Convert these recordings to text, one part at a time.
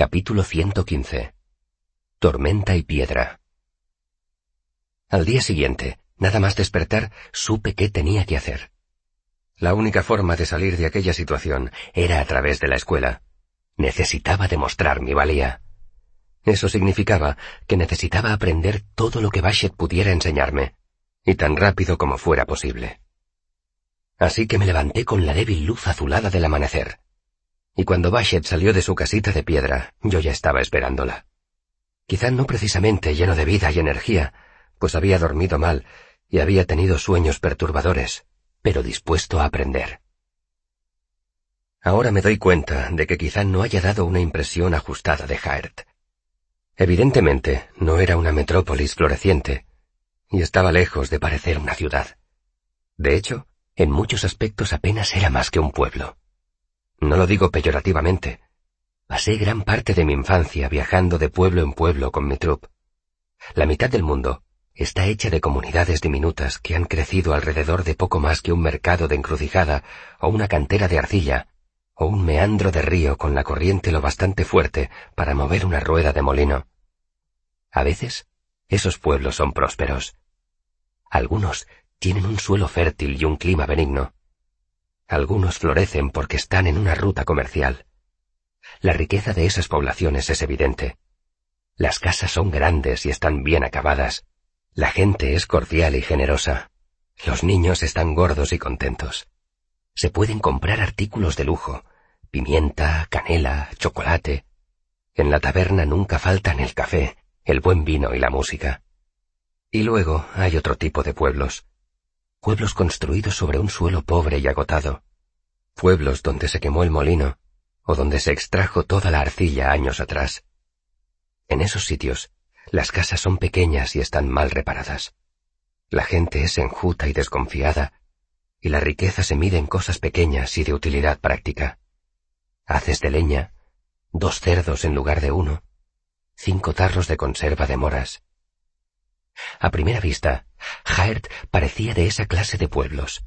Capítulo 115. Tormenta y piedra. Al día siguiente, nada más despertar, supe qué tenía que hacer. La única forma de salir de aquella situación era a través de la escuela. Necesitaba demostrar mi valía. Eso significaba que necesitaba aprender todo lo que Bashet pudiera enseñarme, y tan rápido como fuera posible. Así que me levanté con la débil luz azulada del amanecer y cuando Bashet salió de su casita de piedra, yo ya estaba esperándola. Quizá no precisamente lleno de vida y energía, pues había dormido mal y había tenido sueños perturbadores, pero dispuesto a aprender. Ahora me doy cuenta de que quizá no haya dado una impresión ajustada de Haert. Evidentemente, no era una metrópolis floreciente, y estaba lejos de parecer una ciudad. De hecho, en muchos aspectos apenas era más que un pueblo. No lo digo peyorativamente. Pasé gran parte de mi infancia viajando de pueblo en pueblo con mi troupe. La mitad del mundo está hecha de comunidades diminutas que han crecido alrededor de poco más que un mercado de encrucijada o una cantera de arcilla o un meandro de río con la corriente lo bastante fuerte para mover una rueda de molino. A veces, esos pueblos son prósperos. Algunos tienen un suelo fértil y un clima benigno. Algunos florecen porque están en una ruta comercial. La riqueza de esas poblaciones es evidente. Las casas son grandes y están bien acabadas. La gente es cordial y generosa. Los niños están gordos y contentos. Se pueden comprar artículos de lujo, pimienta, canela, chocolate. En la taberna nunca faltan el café, el buen vino y la música. Y luego hay otro tipo de pueblos, pueblos construidos sobre un suelo pobre y agotado, pueblos donde se quemó el molino, o donde se extrajo toda la arcilla años atrás. En esos sitios, las casas son pequeñas y están mal reparadas. La gente es enjuta y desconfiada, y la riqueza se mide en cosas pequeñas y de utilidad práctica. Haces de leña, dos cerdos en lugar de uno, cinco tarros de conserva de moras, a primera vista, Jaert parecía de esa clase de pueblos.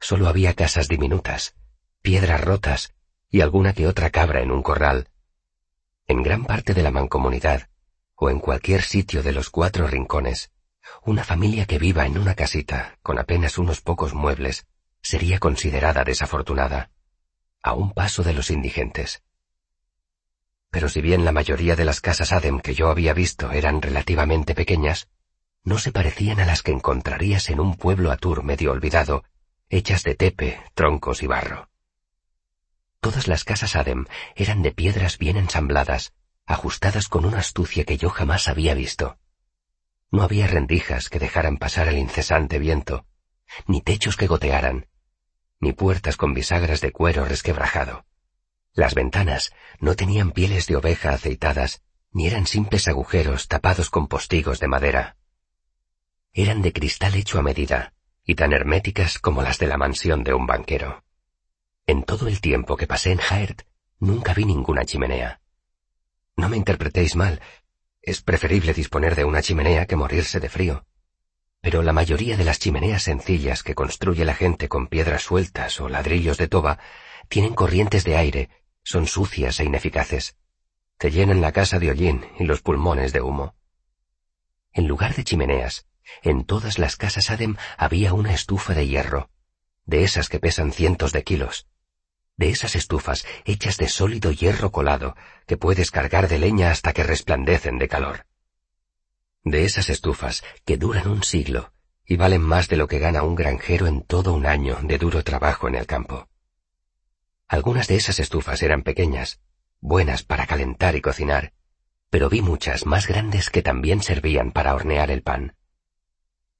Solo había casas diminutas, piedras rotas y alguna que otra cabra en un corral. En gran parte de la mancomunidad, o en cualquier sitio de los cuatro rincones, una familia que viva en una casita con apenas unos pocos muebles sería considerada desafortunada, a un paso de los indigentes. Pero si bien la mayoría de las casas Adem que yo había visto eran relativamente pequeñas, no se parecían a las que encontrarías en un pueblo atur medio olvidado, hechas de tepe, troncos y barro. Todas las casas Adem eran de piedras bien ensambladas, ajustadas con una astucia que yo jamás había visto. No había rendijas que dejaran pasar el incesante viento, ni techos que gotearan, ni puertas con bisagras de cuero resquebrajado. Las ventanas no tenían pieles de oveja aceitadas, ni eran simples agujeros tapados con postigos de madera eran de cristal hecho a medida, y tan herméticas como las de la mansión de un banquero. En todo el tiempo que pasé en Jaert, nunca vi ninguna chimenea. No me interpretéis mal, es preferible disponer de una chimenea que morirse de frío. Pero la mayoría de las chimeneas sencillas que construye la gente con piedras sueltas o ladrillos de toba tienen corrientes de aire, son sucias e ineficaces. Te llenan la casa de hollín y los pulmones de humo. En lugar de chimeneas, en todas las casas Adem había una estufa de hierro, de esas que pesan cientos de kilos, de esas estufas hechas de sólido hierro colado que puedes cargar de leña hasta que resplandecen de calor. De esas estufas que duran un siglo y valen más de lo que gana un granjero en todo un año de duro trabajo en el campo. Algunas de esas estufas eran pequeñas, buenas para calentar y cocinar, pero vi muchas más grandes que también servían para hornear el pan.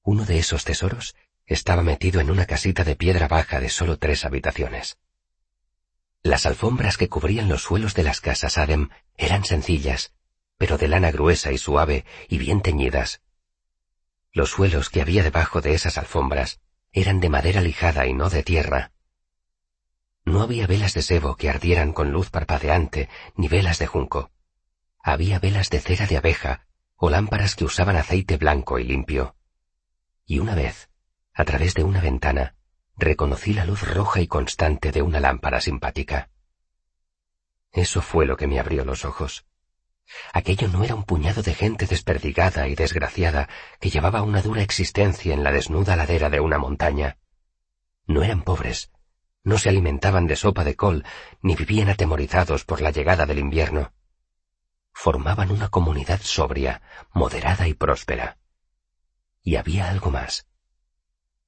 Uno de esos tesoros estaba metido en una casita de piedra baja de solo tres habitaciones. Las alfombras que cubrían los suelos de las casas Adem eran sencillas, pero de lana gruesa y suave y bien teñidas. Los suelos que había debajo de esas alfombras eran de madera lijada y no de tierra. No había velas de sebo que ardieran con luz parpadeante, ni velas de junco. Había velas de cera de abeja o lámparas que usaban aceite blanco y limpio y una vez, a través de una ventana, reconocí la luz roja y constante de una lámpara simpática. Eso fue lo que me abrió los ojos. Aquello no era un puñado de gente desperdigada y desgraciada que llevaba una dura existencia en la desnuda ladera de una montaña. No eran pobres, no se alimentaban de sopa de col, ni vivían atemorizados por la llegada del invierno. Formaban una comunidad sobria, moderada y próspera. Y había algo más.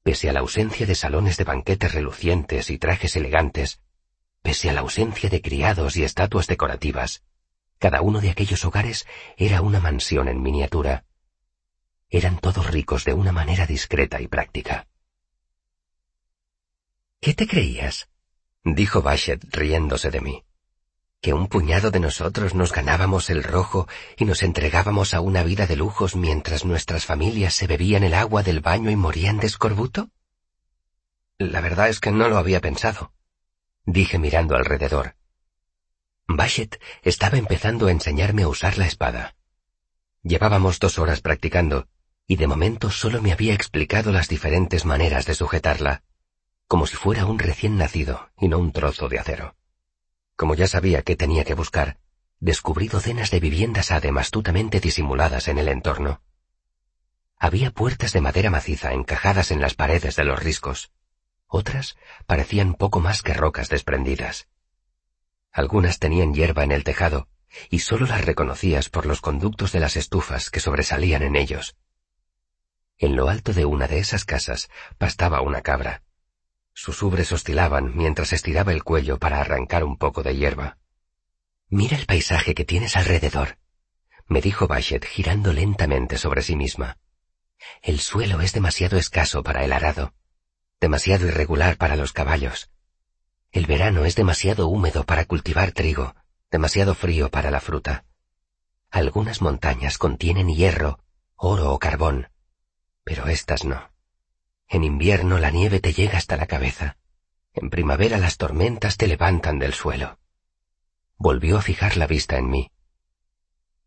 Pese a la ausencia de salones de banquetes relucientes y trajes elegantes, pese a la ausencia de criados y estatuas decorativas, cada uno de aquellos hogares era una mansión en miniatura. Eran todos ricos de una manera discreta y práctica. ¿Qué te creías? dijo Bashet riéndose de mí. ¿Que un puñado de nosotros nos ganábamos el rojo y nos entregábamos a una vida de lujos mientras nuestras familias se bebían el agua del baño y morían de escorbuto? La verdad es que no lo había pensado, dije mirando alrededor. Bashet estaba empezando a enseñarme a usar la espada. Llevábamos dos horas practicando, y de momento solo me había explicado las diferentes maneras de sujetarla, como si fuera un recién nacido y no un trozo de acero. Como ya sabía qué tenía que buscar, descubrí docenas de viviendas ADEM astutamente disimuladas en el entorno. Había puertas de madera maciza encajadas en las paredes de los riscos. Otras parecían poco más que rocas desprendidas. Algunas tenían hierba en el tejado, y sólo las reconocías por los conductos de las estufas que sobresalían en ellos. En lo alto de una de esas casas pastaba una cabra. Sus ubres oscilaban mientras estiraba el cuello para arrancar un poco de hierba. Mira el paisaje que tienes alrededor, me dijo Bashet girando lentamente sobre sí misma. El suelo es demasiado escaso para el arado, demasiado irregular para los caballos, el verano es demasiado húmedo para cultivar trigo, demasiado frío para la fruta. Algunas montañas contienen hierro, oro o carbón, pero estas no. En invierno la nieve te llega hasta la cabeza. En primavera las tormentas te levantan del suelo. Volvió a fijar la vista en mí.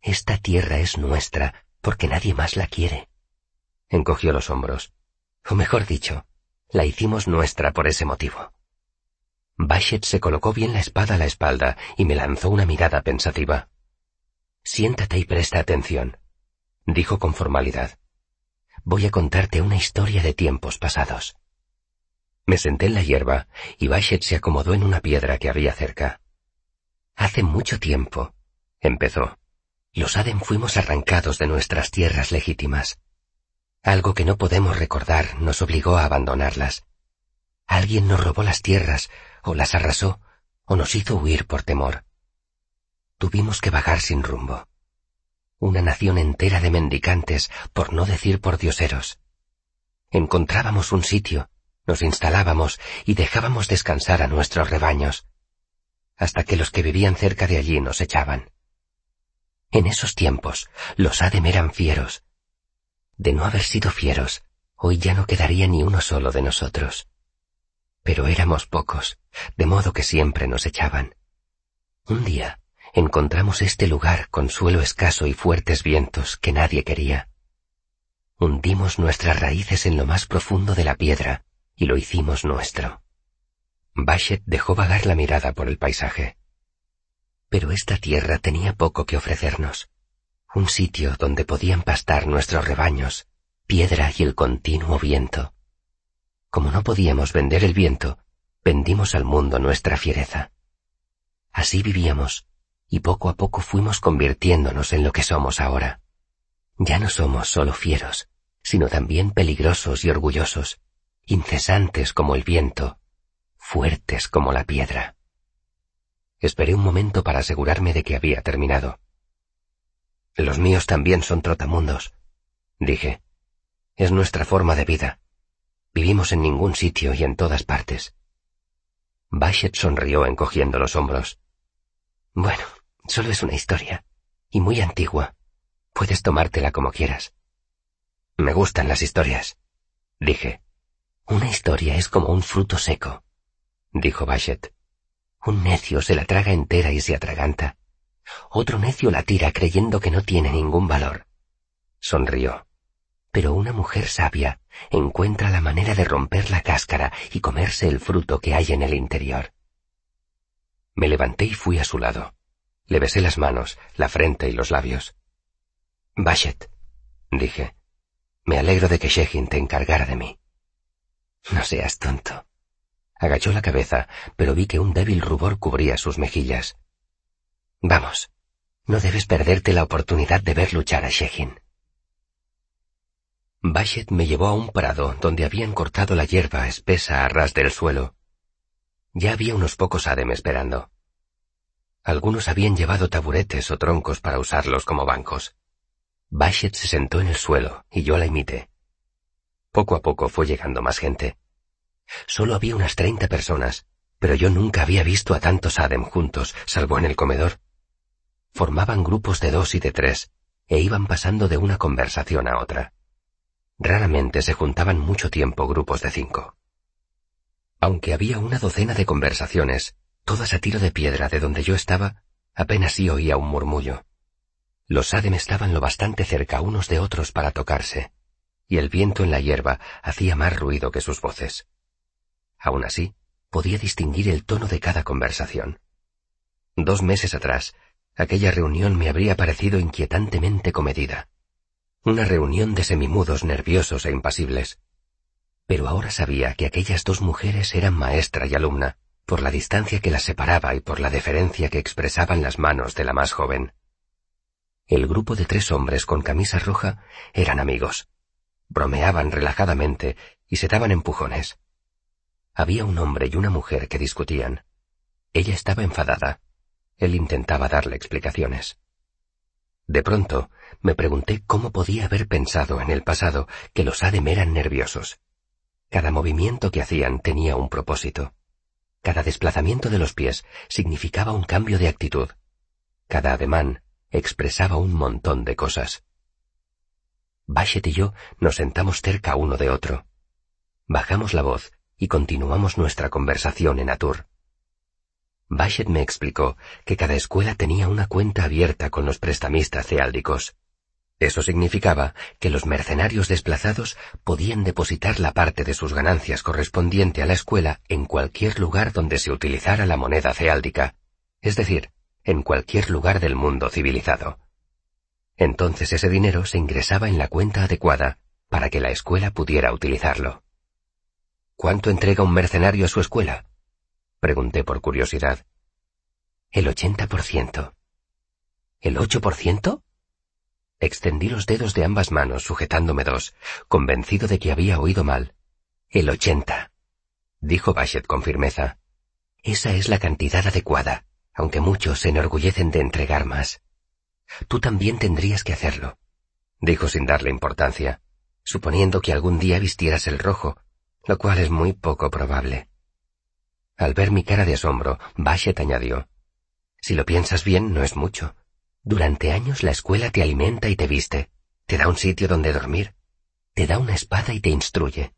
Esta tierra es nuestra porque nadie más la quiere. Encogió los hombros. O mejor dicho, la hicimos nuestra por ese motivo. Bashet se colocó bien la espada a la espalda y me lanzó una mirada pensativa. Siéntate y presta atención, dijo con formalidad. Voy a contarte una historia de tiempos pasados. Me senté en la hierba y Bashet se acomodó en una piedra que había cerca. Hace mucho tiempo, empezó, los Adem fuimos arrancados de nuestras tierras legítimas. Algo que no podemos recordar nos obligó a abandonarlas. Alguien nos robó las tierras o las arrasó, o nos hizo huir por temor. Tuvimos que vagar sin rumbo. Una nación entera de mendicantes, por no decir por dioseros. Encontrábamos un sitio, nos instalábamos y dejábamos descansar a nuestros rebaños, hasta que los que vivían cerca de allí nos echaban. En esos tiempos, los Adem eran fieros. De no haber sido fieros, hoy ya no quedaría ni uno solo de nosotros pero éramos pocos, de modo que siempre nos echaban. Un día encontramos este lugar con suelo escaso y fuertes vientos que nadie quería. Hundimos nuestras raíces en lo más profundo de la piedra y lo hicimos nuestro. Bashet dejó vagar la mirada por el paisaje. Pero esta tierra tenía poco que ofrecernos. Un sitio donde podían pastar nuestros rebaños, piedra y el continuo viento. Como no podíamos vender el viento, vendimos al mundo nuestra fiereza. Así vivíamos, y poco a poco fuimos convirtiéndonos en lo que somos ahora. Ya no somos solo fieros, sino también peligrosos y orgullosos, incesantes como el viento, fuertes como la piedra. Esperé un momento para asegurarme de que había terminado. Los míos también son trotamundos, dije. Es nuestra forma de vida. Vivimos en ningún sitio y en todas partes. Bashet sonrió encogiendo los hombros. Bueno, solo es una historia, y muy antigua. Puedes tomártela como quieras. Me gustan las historias, dije. Una historia es como un fruto seco, dijo Bashet. Un necio se la traga entera y se atraganta. Otro necio la tira creyendo que no tiene ningún valor. Sonrió pero una mujer sabia encuentra la manera de romper la cáscara y comerse el fruto que hay en el interior. Me levanté y fui a su lado. Le besé las manos, la frente y los labios. Bashet, dije, me alegro de que Shehin te encargara de mí. No seas tonto. Agachó la cabeza, pero vi que un débil rubor cubría sus mejillas. Vamos, no debes perderte la oportunidad de ver luchar a Shehin. Bashet me llevó a un prado donde habían cortado la hierba espesa a ras del suelo. Ya había unos pocos adem esperando. Algunos habían llevado taburetes o troncos para usarlos como bancos. Bashet se sentó en el suelo y yo la imité. Poco a poco fue llegando más gente. Solo había unas treinta personas, pero yo nunca había visto a tantos Adem juntos, salvo en el comedor. Formaban grupos de dos y de tres, e iban pasando de una conversación a otra. Raramente se juntaban mucho tiempo grupos de cinco. Aunque había una docena de conversaciones, todas a tiro de piedra de donde yo estaba, apenas sí oía un murmullo. Los Adem estaban lo bastante cerca unos de otros para tocarse, y el viento en la hierba hacía más ruido que sus voces. Aún así, podía distinguir el tono de cada conversación. Dos meses atrás, aquella reunión me habría parecido inquietantemente comedida. Una reunión de semimudos nerviosos e impasibles. Pero ahora sabía que aquellas dos mujeres eran maestra y alumna, por la distancia que las separaba y por la deferencia que expresaban las manos de la más joven. El grupo de tres hombres con camisa roja eran amigos. Bromeaban relajadamente y se daban empujones. Había un hombre y una mujer que discutían. Ella estaba enfadada. Él intentaba darle explicaciones. De pronto, me pregunté cómo podía haber pensado en el pasado que los Adem eran nerviosos. Cada movimiento que hacían tenía un propósito. Cada desplazamiento de los pies significaba un cambio de actitud. Cada ademán expresaba un montón de cosas. Bashet y yo nos sentamos cerca uno de otro. Bajamos la voz y continuamos nuestra conversación en Atur. Bashet me explicó que cada escuela tenía una cuenta abierta con los prestamistas ceáldicos. Eso significaba que los mercenarios desplazados podían depositar la parte de sus ganancias correspondiente a la escuela en cualquier lugar donde se utilizara la moneda ceáldica, es decir, en cualquier lugar del mundo civilizado. Entonces ese dinero se ingresaba en la cuenta adecuada para que la escuela pudiera utilizarlo. ¿Cuánto entrega un mercenario a su escuela? Pregunté por curiosidad. El ochenta por ciento. ¿El ocho por ciento? Extendí los dedos de ambas manos sujetándome dos, convencido de que había oído mal. El ochenta, dijo Bashet con firmeza. Esa es la cantidad adecuada aunque muchos se enorgullecen de entregar más. Tú también tendrías que hacerlo, dijo sin darle importancia, suponiendo que algún día vistieras el rojo, lo cual es muy poco probable. Al ver mi cara de asombro, Bashet añadió, Si lo piensas bien, no es mucho. Durante años la escuela te alimenta y te viste, te da un sitio donde dormir, te da una espada y te instruye.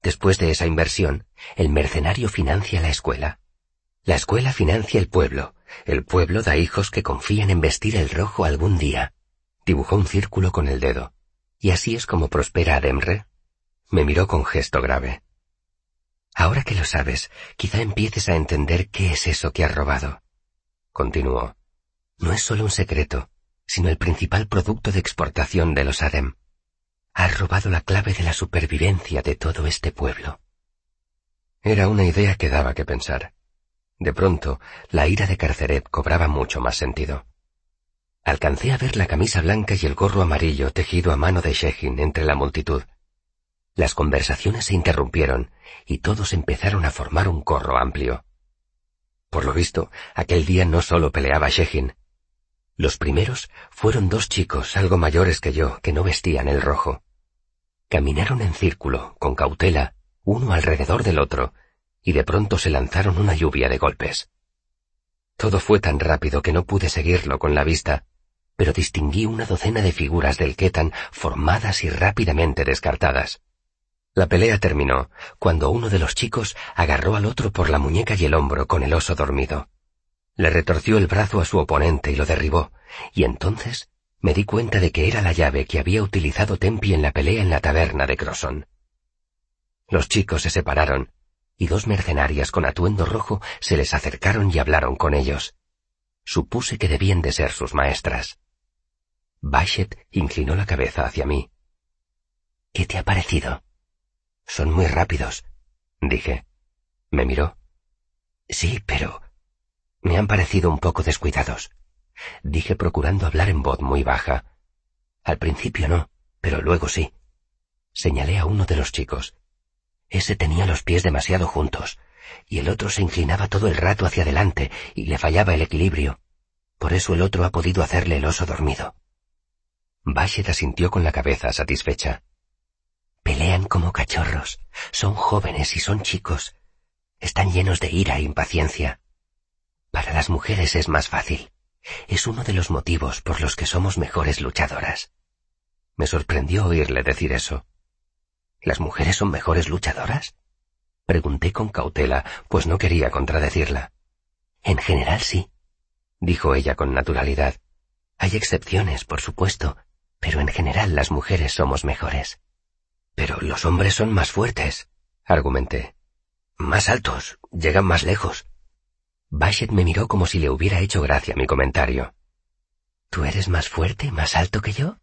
Después de esa inversión, el mercenario financia la escuela. La escuela financia el pueblo. El pueblo da hijos que confían en vestir el rojo algún día. Dibujó un círculo con el dedo. Y así es como prospera Ademre. Me miró con gesto grave. Ahora que lo sabes, quizá empieces a entender qué es eso que has robado. Continuó. No es solo un secreto, sino el principal producto de exportación de los Adem. Has robado la clave de la supervivencia de todo este pueblo. Era una idea que daba que pensar. De pronto, la ira de Carceret cobraba mucho más sentido. Alcancé a ver la camisa blanca y el gorro amarillo tejido a mano de Shehin entre la multitud. Las conversaciones se interrumpieron y todos empezaron a formar un corro amplio. Por lo visto, aquel día no solo peleaba Shehin. Los primeros fueron dos chicos algo mayores que yo que no vestían el rojo. Caminaron en círculo, con cautela, uno alrededor del otro, y de pronto se lanzaron una lluvia de golpes. Todo fue tan rápido que no pude seguirlo con la vista, pero distinguí una docena de figuras del Ketan formadas y rápidamente descartadas. La pelea terminó cuando uno de los chicos agarró al otro por la muñeca y el hombro con el oso dormido. Le retorció el brazo a su oponente y lo derribó, y entonces me di cuenta de que era la llave que había utilizado Tempi en la pelea en la taberna de Crosson. Los chicos se separaron, y dos mercenarias con atuendo rojo se les acercaron y hablaron con ellos. Supuse que debían de ser sus maestras. Bashet inclinó la cabeza hacia mí. ¿Qué te ha parecido? Son muy rápidos, dije. Me miró. Sí, pero... Me han parecido un poco descuidados, dije procurando hablar en voz muy baja. Al principio no, pero luego sí. Señalé a uno de los chicos. Ese tenía los pies demasiado juntos, y el otro se inclinaba todo el rato hacia adelante y le fallaba el equilibrio. Por eso el otro ha podido hacerle el oso dormido. Bashet asintió con la cabeza satisfecha. Pelean como cachorros, son jóvenes y son chicos. Están llenos de ira e impaciencia. Para las mujeres es más fácil. Es uno de los motivos por los que somos mejores luchadoras. Me sorprendió oírle decir eso. ¿Las mujeres son mejores luchadoras? Pregunté con cautela, pues no quería contradecirla. En general sí, dijo ella con naturalidad. Hay excepciones, por supuesto, pero en general las mujeres somos mejores. Pero los hombres son más fuertes, argumenté. Más altos, llegan más lejos. Bashet me miró como si le hubiera hecho gracia mi comentario. ¿Tú eres más fuerte, más alto que yo?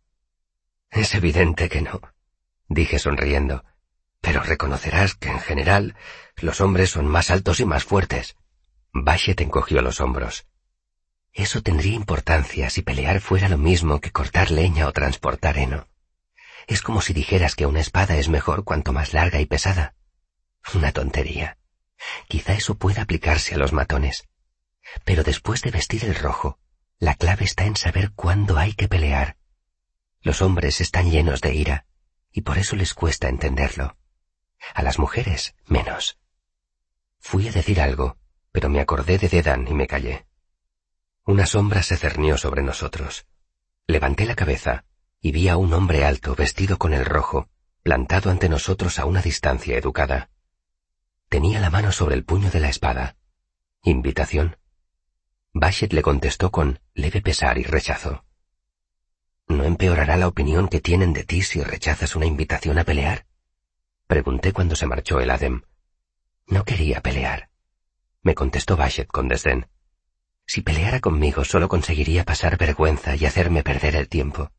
Es evidente que no, dije sonriendo, pero reconocerás que en general los hombres son más altos y más fuertes. Bashet encogió los hombros. Eso tendría importancia si pelear fuera lo mismo que cortar leña o transportar heno. Es como si dijeras que una espada es mejor cuanto más larga y pesada. Una tontería. Quizá eso pueda aplicarse a los matones. Pero después de vestir el rojo, la clave está en saber cuándo hay que pelear. Los hombres están llenos de ira, y por eso les cuesta entenderlo. A las mujeres, menos. Fui a decir algo, pero me acordé de Dedan y me callé. Una sombra se cernió sobre nosotros. Levanté la cabeza y vi a un hombre alto vestido con el rojo, plantado ante nosotros a una distancia educada. Tenía la mano sobre el puño de la espada. ¿Invitación? Bashet le contestó con leve pesar y rechazo. ¿No empeorará la opinión que tienen de ti si rechazas una invitación a pelear? Pregunté cuando se marchó el Adem. No quería pelear. Me contestó Bashet con desdén. Si peleara conmigo solo conseguiría pasar vergüenza y hacerme perder el tiempo.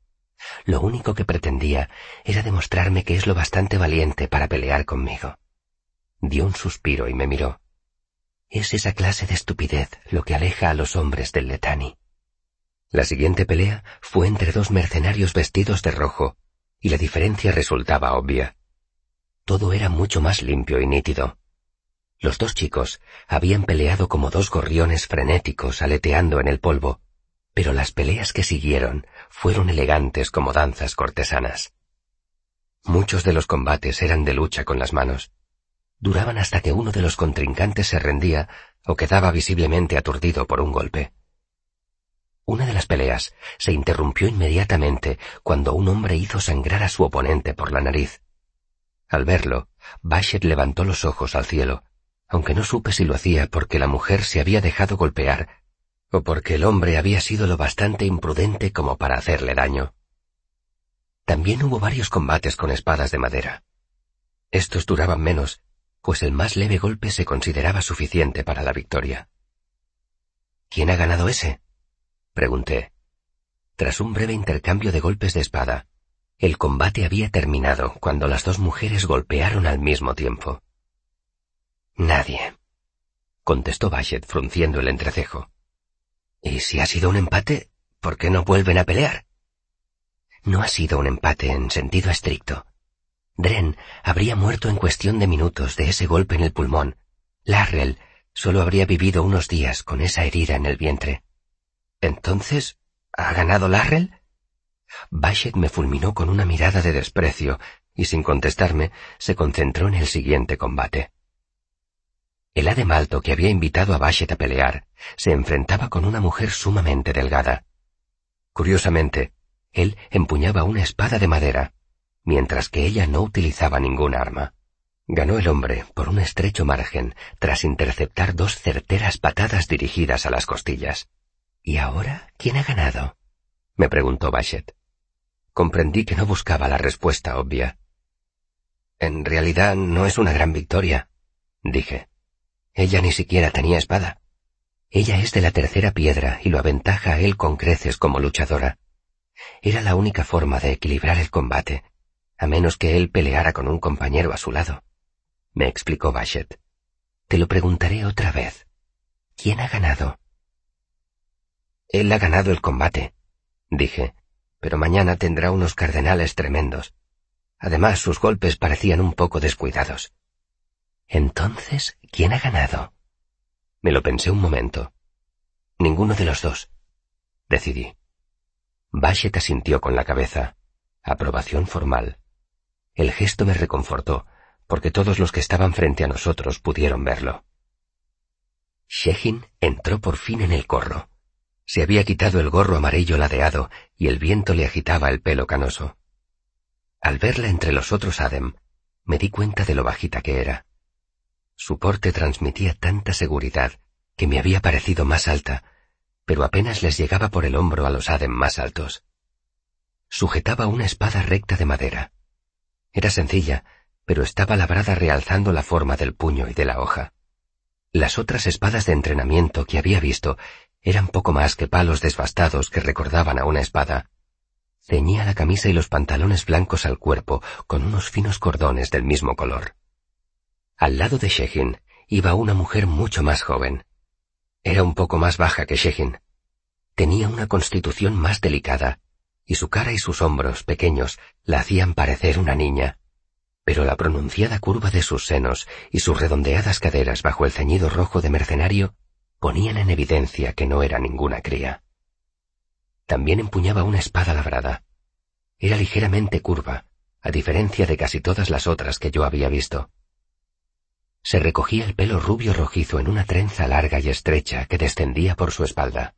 Lo único que pretendía era demostrarme que es lo bastante valiente para pelear conmigo. Dio un suspiro y me miró. Es esa clase de estupidez lo que aleja a los hombres del Letani. La siguiente pelea fue entre dos mercenarios vestidos de rojo, y la diferencia resultaba obvia. Todo era mucho más limpio y nítido. Los dos chicos habían peleado como dos gorriones frenéticos aleteando en el polvo, pero las peleas que siguieron fueron elegantes como danzas cortesanas. Muchos de los combates eran de lucha con las manos. Duraban hasta que uno de los contrincantes se rendía o quedaba visiblemente aturdido por un golpe. Una de las peleas se interrumpió inmediatamente cuando un hombre hizo sangrar a su oponente por la nariz. Al verlo, Bashet levantó los ojos al cielo aunque no supe si lo hacía porque la mujer se había dejado golpear o porque el hombre había sido lo bastante imprudente como para hacerle daño. También hubo varios combates con espadas de madera. Estos duraban menos, pues el más leve golpe se consideraba suficiente para la victoria. ¿Quién ha ganado ese? pregunté. Tras un breve intercambio de golpes de espada, el combate había terminado cuando las dos mujeres golpearon al mismo tiempo. Nadie, contestó Bashet frunciendo el entrecejo. ¿Y si ha sido un empate, por qué no vuelven a pelear? No ha sido un empate en sentido estricto. Dren habría muerto en cuestión de minutos de ese golpe en el pulmón. Larrell solo habría vivido unos días con esa herida en el vientre. Entonces, ¿ha ganado Larrell? Bashet me fulminó con una mirada de desprecio y sin contestarme se concentró en el siguiente combate. El ademalto que había invitado a Bashet a pelear se enfrentaba con una mujer sumamente delgada. Curiosamente, él empuñaba una espada de madera, mientras que ella no utilizaba ningún arma. Ganó el hombre por un estrecho margen tras interceptar dos certeras patadas dirigidas a las costillas. ¿Y ahora quién ha ganado? me preguntó Bashet. Comprendí que no buscaba la respuesta obvia. En realidad no es una gran victoria, dije. Ella ni siquiera tenía espada. Ella es de la tercera piedra y lo aventaja a él con creces como luchadora. Era la única forma de equilibrar el combate, a menos que él peleara con un compañero a su lado. Me explicó Bashet. Te lo preguntaré otra vez. ¿Quién ha ganado? Él ha ganado el combate, dije, pero mañana tendrá unos cardenales tremendos. Además, sus golpes parecían un poco descuidados. Entonces, ¿quién ha ganado? Me lo pensé un momento. Ninguno de los dos. Decidí. Bashet asintió con la cabeza. Aprobación formal. El gesto me reconfortó, porque todos los que estaban frente a nosotros pudieron verlo. Shehin entró por fin en el corro. Se había quitado el gorro amarillo ladeado y el viento le agitaba el pelo canoso. Al verla entre los otros Adem, me di cuenta de lo bajita que era. Su porte transmitía tanta seguridad que me había parecido más alta, pero apenas les llegaba por el hombro a los Adem más altos. Sujetaba una espada recta de madera. Era sencilla, pero estaba labrada realzando la forma del puño y de la hoja. Las otras espadas de entrenamiento que había visto eran poco más que palos desbastados que recordaban a una espada. Ceñía la camisa y los pantalones blancos al cuerpo con unos finos cordones del mismo color. Al lado de Shehin iba una mujer mucho más joven. Era un poco más baja que Shehin. Tenía una constitución más delicada, y su cara y sus hombros pequeños la hacían parecer una niña pero la pronunciada curva de sus senos y sus redondeadas caderas bajo el ceñido rojo de mercenario ponían en evidencia que no era ninguna cría. También empuñaba una espada labrada. Era ligeramente curva, a diferencia de casi todas las otras que yo había visto. Se recogía el pelo rubio rojizo en una trenza larga y estrecha que descendía por su espalda.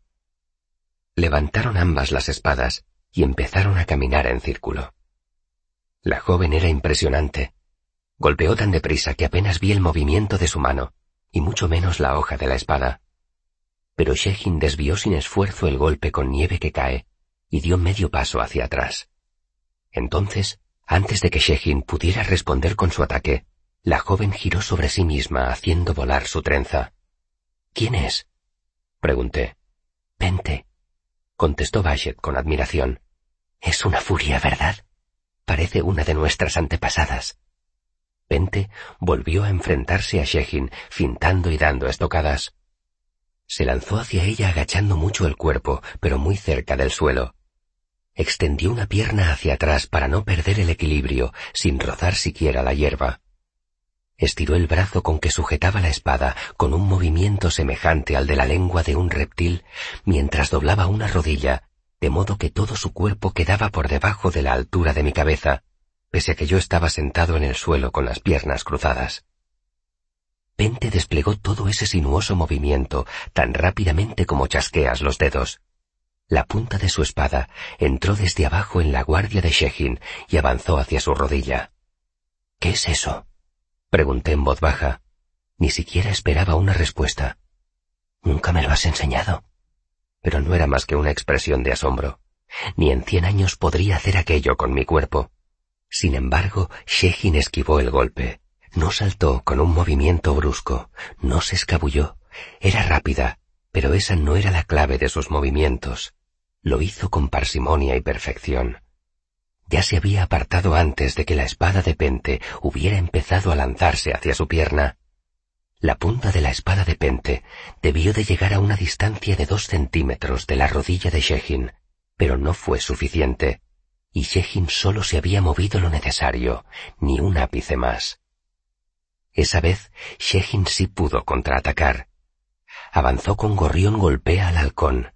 Levantaron ambas las espadas y empezaron a caminar en círculo. La joven era impresionante. Golpeó tan deprisa que apenas vi el movimiento de su mano, y mucho menos la hoja de la espada. Pero Shehin desvió sin esfuerzo el golpe con nieve que cae, y dio medio paso hacia atrás. Entonces, antes de que Shehin pudiera responder con su ataque, la joven giró sobre sí misma haciendo volar su trenza. ¿Quién es? pregunté. Pente, contestó Bashet con admiración. Es una furia, ¿verdad? Parece una de nuestras antepasadas. Pente volvió a enfrentarse a Shehin, fintando y dando estocadas. Se lanzó hacia ella agachando mucho el cuerpo, pero muy cerca del suelo. Extendió una pierna hacia atrás para no perder el equilibrio, sin rozar siquiera la hierba. Estiró el brazo con que sujetaba la espada con un movimiento semejante al de la lengua de un reptil, mientras doblaba una rodilla de modo que todo su cuerpo quedaba por debajo de la altura de mi cabeza, pese a que yo estaba sentado en el suelo con las piernas cruzadas. Pente desplegó todo ese sinuoso movimiento tan rápidamente como chasqueas los dedos. La punta de su espada entró desde abajo en la guardia de Shehin y avanzó hacia su rodilla. ¿Qué es eso? pregunté en voz baja. Ni siquiera esperaba una respuesta. Nunca me lo has enseñado pero no era más que una expresión de asombro. Ni en cien años podría hacer aquello con mi cuerpo. Sin embargo, Shehin esquivó el golpe. No saltó con un movimiento brusco, no se escabulló. Era rápida, pero esa no era la clave de sus movimientos. Lo hizo con parsimonia y perfección. Ya se había apartado antes de que la espada de Pente hubiera empezado a lanzarse hacia su pierna. La punta de la espada de Pente debió de llegar a una distancia de dos centímetros de la rodilla de Shehin, pero no fue suficiente, y Shehin solo se había movido lo necesario, ni un ápice más. Esa vez Shehin sí pudo contraatacar. Avanzó con gorrión golpea al halcón.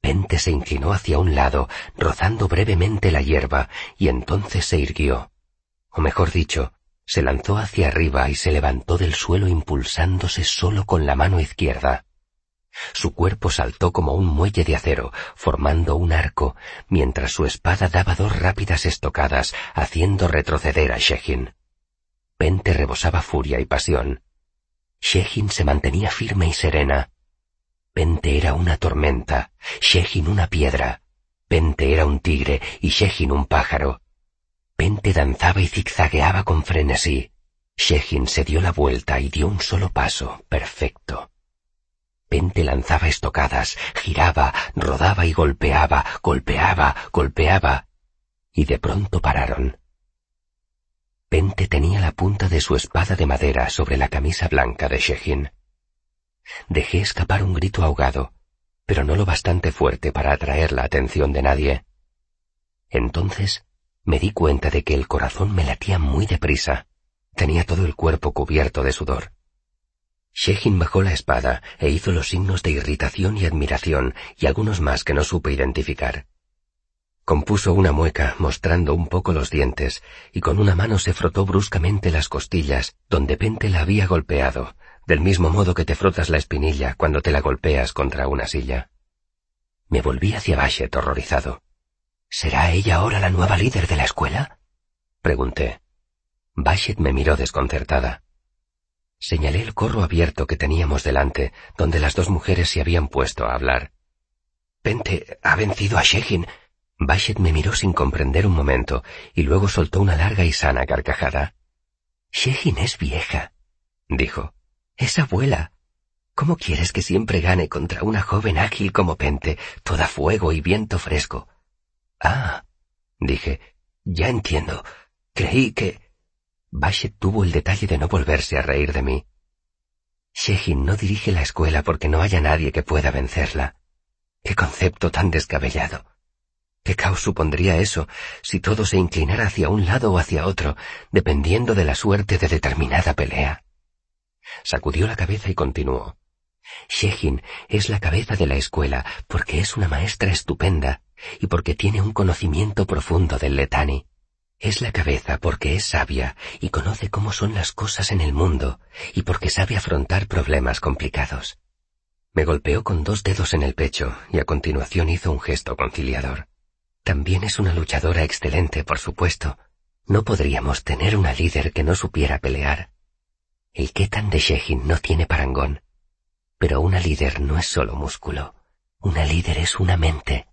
Pente se inclinó hacia un lado, rozando brevemente la hierba, y entonces se irguió. O mejor dicho, se lanzó hacia arriba y se levantó del suelo impulsándose solo con la mano izquierda. Su cuerpo saltó como un muelle de acero, formando un arco, mientras su espada daba dos rápidas estocadas, haciendo retroceder a Shehin. Pente rebosaba furia y pasión. Shehin se mantenía firme y serena. Pente era una tormenta, Shehin una piedra. Pente era un tigre y Shehin un pájaro. Pente danzaba y zigzagueaba con frenesí. Shehin se dio la vuelta y dio un solo paso, perfecto. Pente lanzaba estocadas, giraba, rodaba y golpeaba, golpeaba, golpeaba, y de pronto pararon. Pente tenía la punta de su espada de madera sobre la camisa blanca de Shehin. Dejé escapar un grito ahogado, pero no lo bastante fuerte para atraer la atención de nadie. Entonces me di cuenta de que el corazón me latía muy deprisa. Tenía todo el cuerpo cubierto de sudor. Shehin bajó la espada e hizo los signos de irritación y admiración y algunos más que no supe identificar. Compuso una mueca mostrando un poco los dientes y con una mano se frotó bruscamente las costillas donde Pente la había golpeado, del mismo modo que te frotas la espinilla cuando te la golpeas contra una silla. Me volví hacia Bashet horrorizado. ¿Será ella ahora la nueva líder de la escuela? Pregunté. Bashet me miró desconcertada. Señalé el corro abierto que teníamos delante, donde las dos mujeres se habían puesto a hablar. Pente ha vencido a Shekin. Bashet me miró sin comprender un momento y luego soltó una larga y sana carcajada. Shekin es vieja, dijo. Es abuela. ¿Cómo quieres que siempre gane contra una joven ágil como Pente, toda fuego y viento fresco? Ah, dije, ya entiendo. Creí que... Bashet tuvo el detalle de no volverse a reír de mí. Shehin no dirige la escuela porque no haya nadie que pueda vencerla. Qué concepto tan descabellado. ¿Qué caos supondría eso si todo se inclinara hacia un lado o hacia otro, dependiendo de la suerte de determinada pelea? Sacudió la cabeza y continuó. Shehin es la cabeza de la escuela porque es una maestra estupenda y porque tiene un conocimiento profundo del letani. Es la cabeza porque es sabia y conoce cómo son las cosas en el mundo y porque sabe afrontar problemas complicados. Me golpeó con dos dedos en el pecho y a continuación hizo un gesto conciliador. También es una luchadora excelente, por supuesto. No podríamos tener una líder que no supiera pelear. El Ketan de Shehin no tiene parangón. Pero una líder no es solo músculo. Una líder es una mente.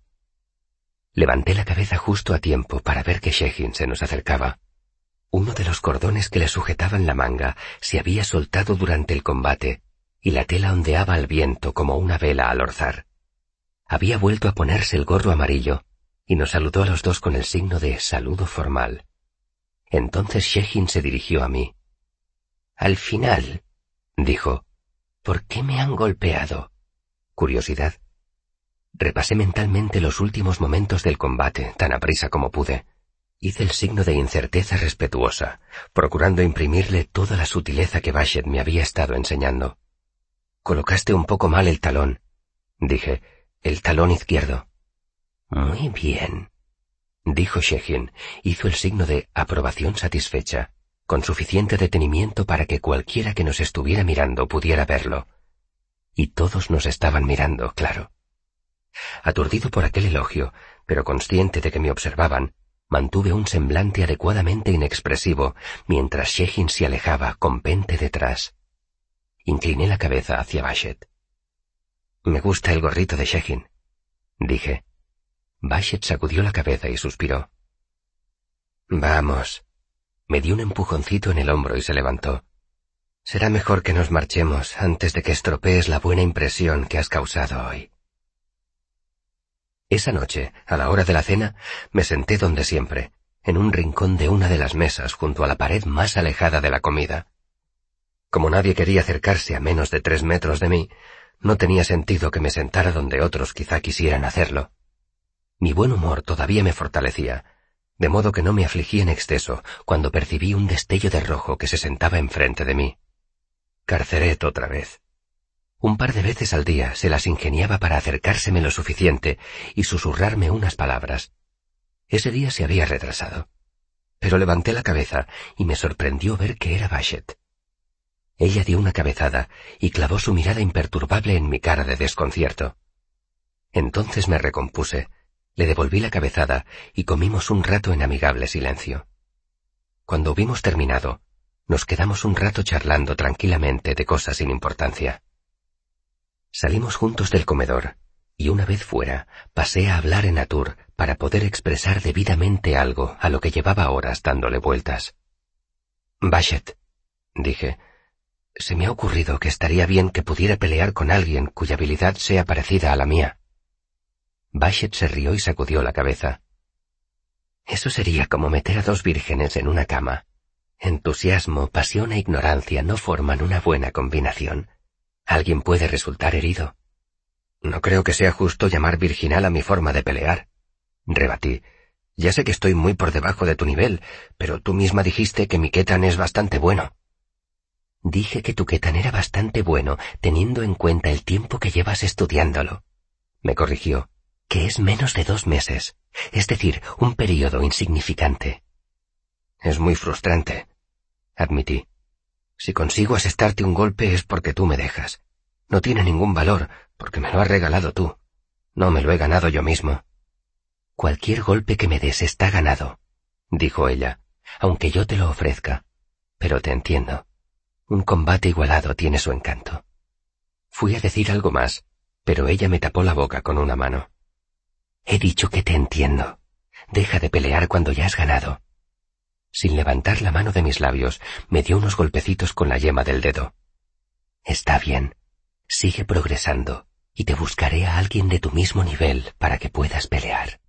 Levanté la cabeza justo a tiempo para ver que Shehin se nos acercaba. Uno de los cordones que le sujetaban la manga se había soltado durante el combate, y la tela ondeaba al viento como una vela al orzar. Había vuelto a ponerse el gorro amarillo, y nos saludó a los dos con el signo de saludo formal. Entonces Shehin se dirigió a mí. Al final, dijo, ¿por qué me han golpeado? Curiosidad. Repasé mentalmente los últimos momentos del combate, tan aprisa como pude. Hice el signo de incerteza respetuosa, procurando imprimirle toda la sutileza que Bashet me había estado enseñando. Colocaste un poco mal el talón, dije, el talón izquierdo. Muy bien, dijo Shehin, hizo el signo de aprobación satisfecha, con suficiente detenimiento para que cualquiera que nos estuviera mirando pudiera verlo. Y todos nos estaban mirando, claro. Aturdido por aquel elogio, pero consciente de que me observaban, mantuve un semblante adecuadamente inexpresivo mientras Shehin se alejaba con Pente detrás. Incliné la cabeza hacia Bashet. Me gusta el gorrito de Shehin, dije. Bashet sacudió la cabeza y suspiró. Vamos. Me dio un empujoncito en el hombro y se levantó. Será mejor que nos marchemos antes de que estropees la buena impresión que has causado hoy. Esa noche, a la hora de la cena, me senté donde siempre, en un rincón de una de las mesas junto a la pared más alejada de la comida. Como nadie quería acercarse a menos de tres metros de mí, no tenía sentido que me sentara donde otros quizá quisieran hacerlo. Mi buen humor todavía me fortalecía, de modo que no me afligí en exceso cuando percibí un destello de rojo que se sentaba enfrente de mí. Carceret otra vez. Un par de veces al día se las ingeniaba para acercárseme lo suficiente y susurrarme unas palabras. Ese día se había retrasado. Pero levanté la cabeza y me sorprendió ver que era Bashet. Ella dio una cabezada y clavó su mirada imperturbable en mi cara de desconcierto. Entonces me recompuse, le devolví la cabezada y comimos un rato en amigable silencio. Cuando hubimos terminado, nos quedamos un rato charlando tranquilamente de cosas sin importancia. Salimos juntos del comedor, y una vez fuera, pasé a hablar en Atur para poder expresar debidamente algo a lo que llevaba horas dándole vueltas. Bashet, dije. Se me ha ocurrido que estaría bien que pudiera pelear con alguien cuya habilidad sea parecida a la mía. Bashet se rió y sacudió la cabeza. Eso sería como meter a dos vírgenes en una cama. Entusiasmo, pasión e ignorancia no forman una buena combinación. Alguien puede resultar herido. No creo que sea justo llamar virginal a mi forma de pelear. Rebatí. Ya sé que estoy muy por debajo de tu nivel, pero tú misma dijiste que mi Ketan es bastante bueno. Dije que tu Ketan era bastante bueno, teniendo en cuenta el tiempo que llevas estudiándolo. Me corrigió, que es menos de dos meses, es decir, un periodo insignificante. Es muy frustrante, admití. Si consigo asestarte un golpe es porque tú me dejas. No tiene ningún valor, porque me lo has regalado tú. No me lo he ganado yo mismo. Cualquier golpe que me des está ganado, dijo ella, aunque yo te lo ofrezca. Pero te entiendo. Un combate igualado tiene su encanto. Fui a decir algo más, pero ella me tapó la boca con una mano. He dicho que te entiendo. Deja de pelear cuando ya has ganado. Sin levantar la mano de mis labios, me dio unos golpecitos con la yema del dedo. Está bien. Sigue progresando, y te buscaré a alguien de tu mismo nivel para que puedas pelear.